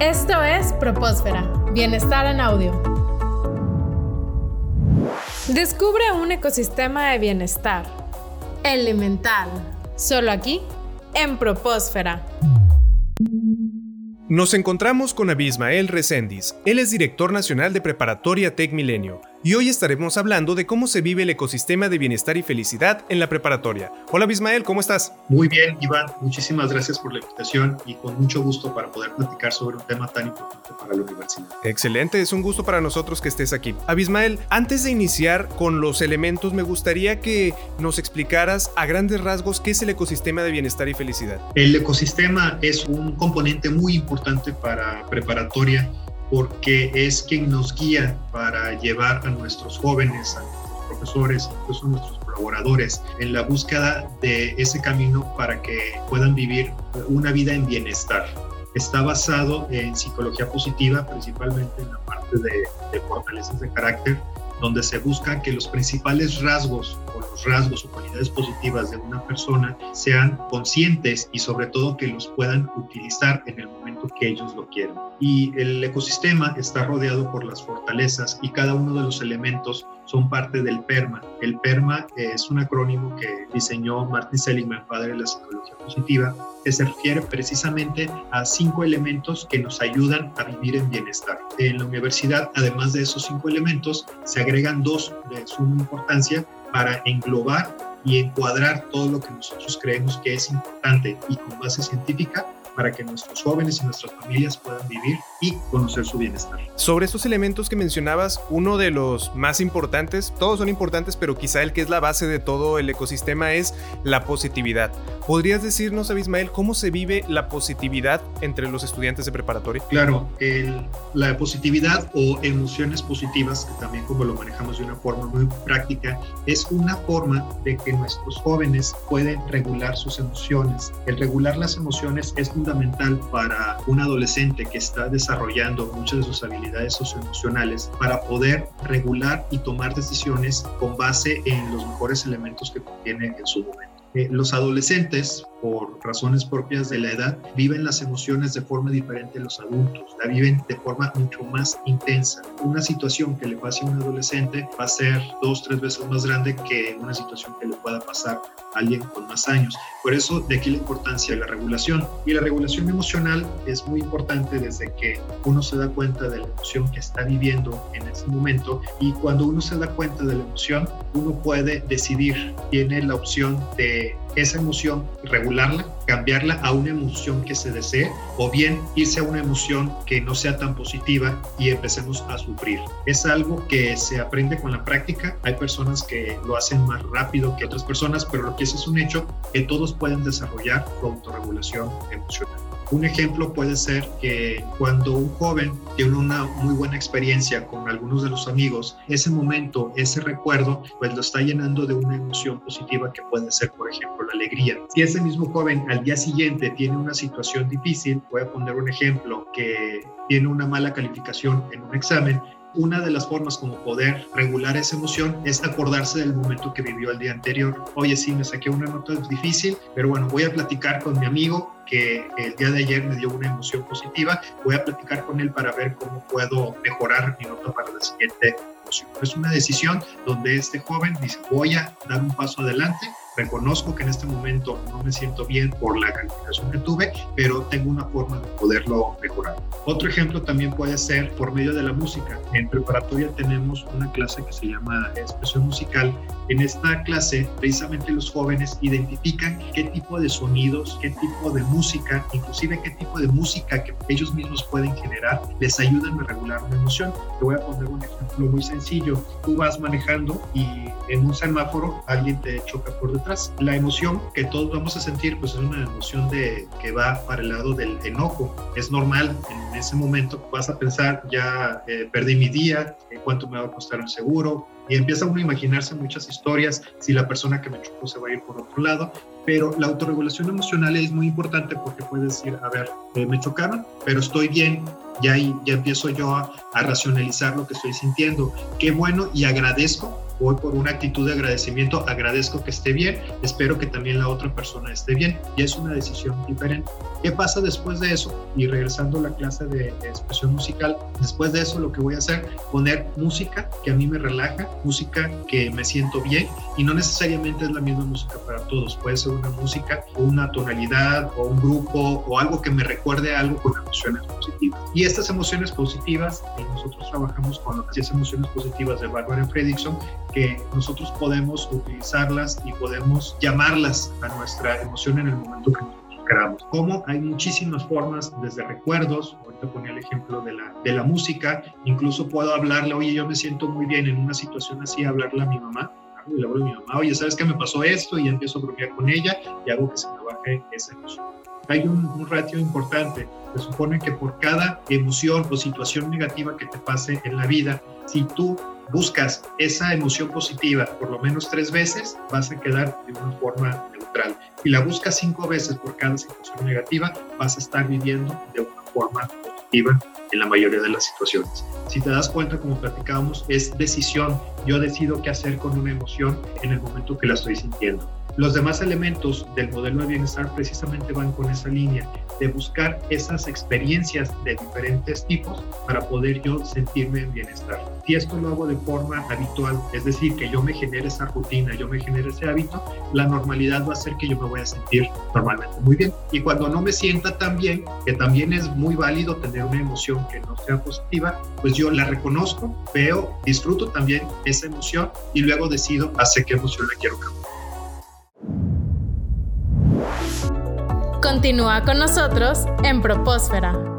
Esto es Propósfera, Bienestar en Audio. Descubre un ecosistema de bienestar elemental, solo aquí, en Propósfera. Nos encontramos con Abismael Recendis. Él es director nacional de Preparatoria Tech Milenio y hoy estaremos hablando de cómo se vive el ecosistema de bienestar y felicidad en la preparatoria. Hola Bismael, ¿cómo estás? Muy bien, Iván, muchísimas gracias por la invitación y con mucho gusto para poder platicar sobre un tema tan importante para la universidad. Excelente, es un gusto para nosotros que estés aquí. Abismael, antes de iniciar con los elementos, me gustaría que nos explicaras a grandes rasgos qué es el ecosistema de bienestar y felicidad. El ecosistema es un componente muy importante para preparatoria porque es quien nos guía para llevar a nuestros jóvenes, a nuestros profesores, incluso a nuestros colaboradores en la búsqueda de ese camino para que puedan vivir una vida en bienestar. Está basado en psicología positiva, principalmente en la parte de, de fortalezas de carácter, donde se busca que los principales rasgos o los rasgos o cualidades positivas de una persona sean conscientes y sobre todo que los puedan utilizar en el momento que ellos lo quieran. Y el ecosistema está rodeado por las fortalezas y cada uno de los elementos son parte del PERMA. El PERMA es un acrónimo que diseñó Martin Seligman, padre de la psicología positiva, que se refiere precisamente a cinco elementos que nos ayudan a vivir en bienestar. En la universidad, además de esos cinco elementos, se agregan dos de suma importancia para englobar y encuadrar todo lo que nosotros creemos que es importante y con base científica para que nuestros jóvenes y nuestras familias puedan vivir y conocer su bienestar. Sobre estos elementos que mencionabas, uno de los más importantes, todos son importantes, pero quizá el que es la base de todo el ecosistema es la positividad. ¿Podrías decirnos, Abismael, cómo se vive la positividad entre los estudiantes de preparatoria? Claro, la positividad o emociones positivas, que también como lo manejamos de una forma muy práctica, es una forma de que nuestros jóvenes pueden regular sus emociones. El regular las emociones es un fundamental para un adolescente que está desarrollando muchas de sus habilidades socioemocionales para poder regular y tomar decisiones con base en los mejores elementos que contiene en su momento. Eh, los adolescentes, por razones propias de la edad, viven las emociones de forma diferente a los adultos, la viven de forma mucho más intensa. Una situación que le pase a un adolescente va a ser dos, tres veces más grande que una situación que le pueda pasar a alguien con más años. Por eso, de aquí la importancia de la regulación. Y la regulación emocional es muy importante desde que uno se da cuenta de la emoción que está viviendo en ese momento y cuando uno se da cuenta de la emoción, uno puede decidir, tiene la opción de esa emoción, regularla, cambiarla a una emoción que se desee o bien irse a una emoción que no sea tan positiva y empecemos a sufrir. Es algo que se aprende con la práctica. Hay personas que lo hacen más rápido que otras personas, pero lo que es es un hecho que todos pueden desarrollar su autorregulación emocional. Un ejemplo puede ser que cuando un joven tiene una muy buena experiencia con algunos de los amigos, ese momento, ese recuerdo, pues lo está llenando de una emoción positiva que puede ser, por ejemplo, la alegría. Si ese mismo joven al día siguiente tiene una situación difícil, voy a poner un ejemplo, que tiene una mala calificación en un examen, una de las formas como poder regular esa emoción es acordarse del momento que vivió el día anterior. Oye, sí, me saqué una nota difícil, pero bueno, voy a platicar con mi amigo que el día de ayer me dio una emoción positiva. Voy a platicar con él para ver cómo puedo mejorar mi nota para la siguiente emoción. Es una decisión donde este joven dice, voy a dar un paso adelante Reconozco que en este momento no me siento bien por la calificación que tuve, pero tengo una forma de poderlo mejorar. Otro ejemplo también puede ser por medio de la música. En preparatoria tenemos una clase que se llama expresión musical. En esta clase, precisamente los jóvenes identifican qué tipo de sonidos, qué tipo de música, inclusive qué tipo de música que ellos mismos pueden generar, les ayudan a regular una emoción. Te voy a poner un ejemplo muy sencillo. Tú vas manejando y en un semáforo alguien te choca por detrás la emoción que todos vamos a sentir, pues es una emoción de, que va para el lado del enojo. Es normal, en ese momento vas a pensar, ya eh, perdí mi día, cuánto me va a costar el seguro, y empieza uno a imaginarse muchas historias, si la persona que me chocó se va a ir por otro lado, pero la autorregulación emocional es muy importante porque puedes decir, a ver, eh, me chocaron, pero estoy bien, ya, ya empiezo yo a, a racionalizar lo que estoy sintiendo, qué bueno y agradezco voy por una actitud de agradecimiento, agradezco que esté bien, espero que también la otra persona esté bien y es una decisión diferente. ¿Qué pasa después de eso? Y regresando a la clase de, expresión musical, después de eso lo que voy a hacer, poner música que a mí me relaja, música que me siento bien y no necesariamente es la misma música para todos, puede ser una música o una tonalidad o un grupo o algo que me recuerde algo con emociones positivas. Y estas emociones positivas, y nosotros trabajamos con las 10 emociones positivas de Barbara Fredrickson, que nosotros podemos utilizarlas y podemos llamarlas a nuestra emoción en el momento que queramos. Como hay muchísimas formas, desde recuerdos, ahorita ponía el ejemplo de la, de la música, incluso puedo hablarle, oye, yo me siento muy bien en una situación así, hablarle a mi mamá, y le hablo a mi mamá, oye, ¿sabes qué me pasó esto? Y empiezo a bromear con ella y hago que se me baje esa emoción. Hay un, un ratio importante, se supone que por cada emoción o situación negativa que te pase en la vida, si tú buscas esa emoción positiva por lo menos tres veces, vas a quedar de una forma neutral. Si la buscas cinco veces por cada situación negativa, vas a estar viviendo de una forma positiva en la mayoría de las situaciones. Si te das cuenta, como platicábamos, es decisión. Yo decido qué hacer con una emoción en el momento que la estoy sintiendo. Los demás elementos del modelo de bienestar precisamente van con esa línea de buscar esas experiencias de diferentes tipos para poder yo sentirme en bienestar. Si esto lo hago de forma habitual, es decir, que yo me genere esa rutina, yo me genere ese hábito, la normalidad va a ser que yo me voy a sentir normalmente muy bien. Y cuando no me sienta tan bien, que también es muy válido tener una emoción que no sea positiva, pues yo la reconozco, veo, disfruto también esa emoción y luego decido hacia qué emoción la quiero cambiar. Continúa con nosotros en Propósfera.